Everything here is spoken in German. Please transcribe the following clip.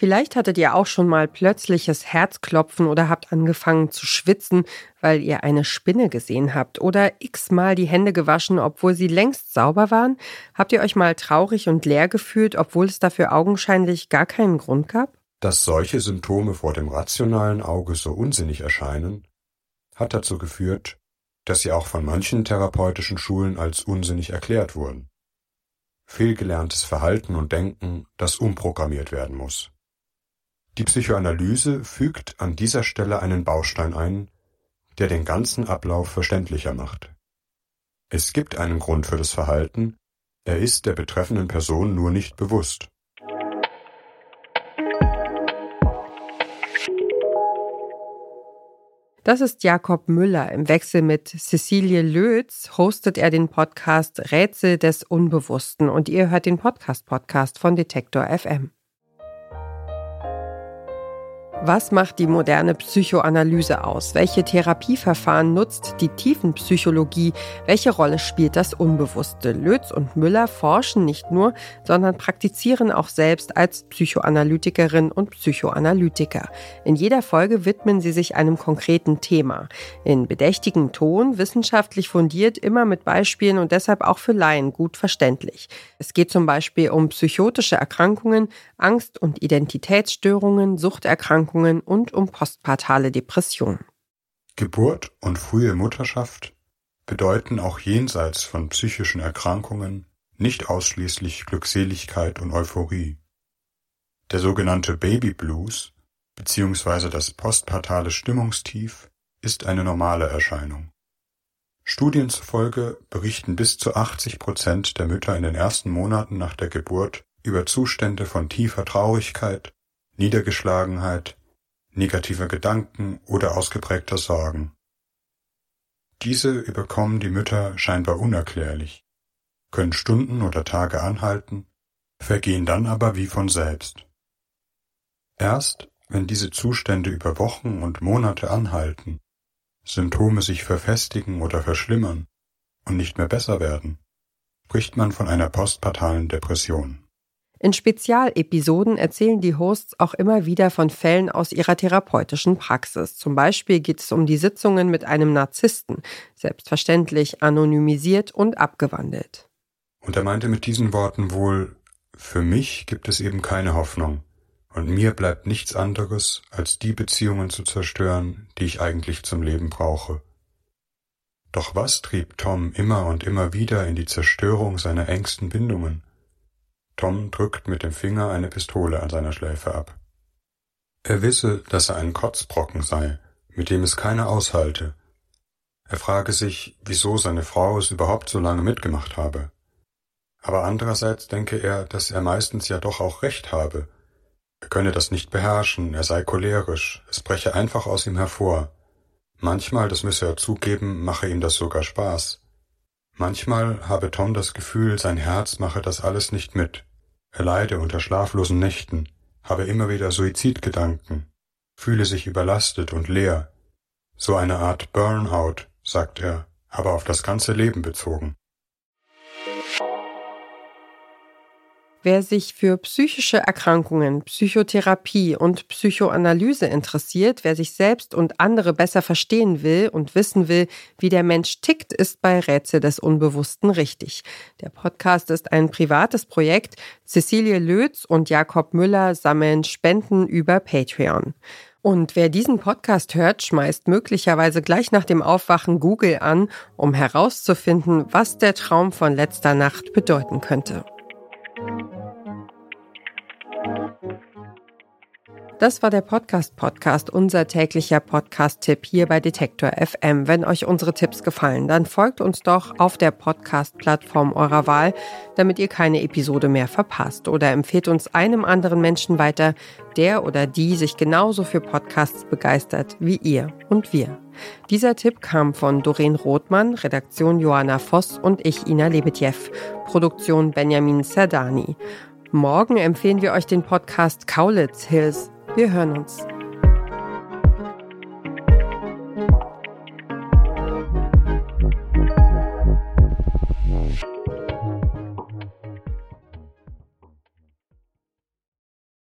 Vielleicht hattet ihr auch schon mal plötzliches Herzklopfen oder habt angefangen zu schwitzen, weil ihr eine Spinne gesehen habt oder x-mal die Hände gewaschen, obwohl sie längst sauber waren? Habt ihr euch mal traurig und leer gefühlt, obwohl es dafür augenscheinlich gar keinen Grund gab? Dass solche Symptome vor dem rationalen Auge so unsinnig erscheinen, hat dazu geführt, dass sie auch von manchen therapeutischen Schulen als unsinnig erklärt wurden. Fehlgelerntes Verhalten und Denken, das umprogrammiert werden muss. Die Psychoanalyse fügt an dieser Stelle einen Baustein ein, der den ganzen Ablauf verständlicher macht. Es gibt einen Grund für das Verhalten, er ist der betreffenden Person nur nicht bewusst. Das ist Jakob Müller. Im Wechsel mit Cecilie Lötz hostet er den Podcast Rätsel des Unbewussten und ihr hört den Podcast-Podcast von Detektor FM. Was macht die moderne Psychoanalyse aus? Welche Therapieverfahren nutzt die Tiefenpsychologie? Welche Rolle spielt das Unbewusste? Lötz und Müller forschen nicht nur, sondern praktizieren auch selbst als Psychoanalytikerin und Psychoanalytiker. In jeder Folge widmen sie sich einem konkreten Thema. In bedächtigem Ton, wissenschaftlich fundiert, immer mit Beispielen und deshalb auch für Laien gut verständlich. Es geht zum Beispiel um psychotische Erkrankungen, Angst- und Identitätsstörungen, Suchterkrankungen, Erkrankungen und um postpartale Depressionen. Geburt und frühe Mutterschaft bedeuten auch jenseits von psychischen Erkrankungen nicht ausschließlich Glückseligkeit und Euphorie. Der sogenannte Baby Blues bzw. das postpartale Stimmungstief ist eine normale Erscheinung. Studien zufolge berichten bis zu 80 Prozent der Mütter in den ersten Monaten nach der Geburt über Zustände von tiefer Traurigkeit, Niedergeschlagenheit, negativer Gedanken oder ausgeprägter Sorgen. Diese überkommen die Mütter scheinbar unerklärlich, können Stunden oder Tage anhalten, vergehen dann aber wie von selbst. Erst wenn diese Zustände über Wochen und Monate anhalten, Symptome sich verfestigen oder verschlimmern und nicht mehr besser werden, spricht man von einer postpartalen Depression. In Spezialepisoden erzählen die Hosts auch immer wieder von Fällen aus ihrer therapeutischen Praxis. Zum Beispiel geht es um die Sitzungen mit einem Narzissten, selbstverständlich anonymisiert und abgewandelt. Und er meinte mit diesen Worten wohl, für mich gibt es eben keine Hoffnung, und mir bleibt nichts anderes, als die Beziehungen zu zerstören, die ich eigentlich zum Leben brauche. Doch was trieb Tom immer und immer wieder in die Zerstörung seiner engsten Bindungen? Tom drückt mit dem Finger eine Pistole an seiner Schläfe ab. Er wisse, dass er ein Kotzbrocken sei, mit dem es keiner aushalte. Er frage sich, wieso seine Frau es überhaupt so lange mitgemacht habe. Aber andererseits denke er, dass er meistens ja doch auch recht habe. Er könne das nicht beherrschen, er sei cholerisch, es breche einfach aus ihm hervor. Manchmal, das müsse er zugeben, mache ihm das sogar Spaß. Manchmal habe Tom das Gefühl, sein Herz mache das alles nicht mit. Er leide unter schlaflosen Nächten, habe immer wieder Suizidgedanken, fühle sich überlastet und leer. So eine Art Burnout, sagt er, aber auf das ganze Leben bezogen. Wer sich für psychische Erkrankungen, Psychotherapie und Psychoanalyse interessiert, wer sich selbst und andere besser verstehen will und wissen will, wie der Mensch tickt, ist bei Rätsel des Unbewussten richtig. Der Podcast ist ein privates Projekt. Cecilie Lötz und Jakob Müller sammeln Spenden über Patreon. Und wer diesen Podcast hört, schmeißt möglicherweise gleich nach dem Aufwachen Google an, um herauszufinden, was der Traum von letzter Nacht bedeuten könnte. Das war der Podcast Podcast, unser täglicher Podcast-Tipp hier bei Detektor FM. Wenn euch unsere Tipps gefallen, dann folgt uns doch auf der Podcast-Plattform eurer Wahl, damit ihr keine Episode mehr verpasst. Oder empfehlt uns einem anderen Menschen weiter, der oder die sich genauso für Podcasts begeistert wie ihr und wir. Dieser Tipp kam von Doreen Rothmann, Redaktion Johanna Voss und ich, Ina Lebetjew, Produktion Benjamin Serdani. Morgen empfehlen wir euch den Podcast Kaulitz Hills. Wir hören uns.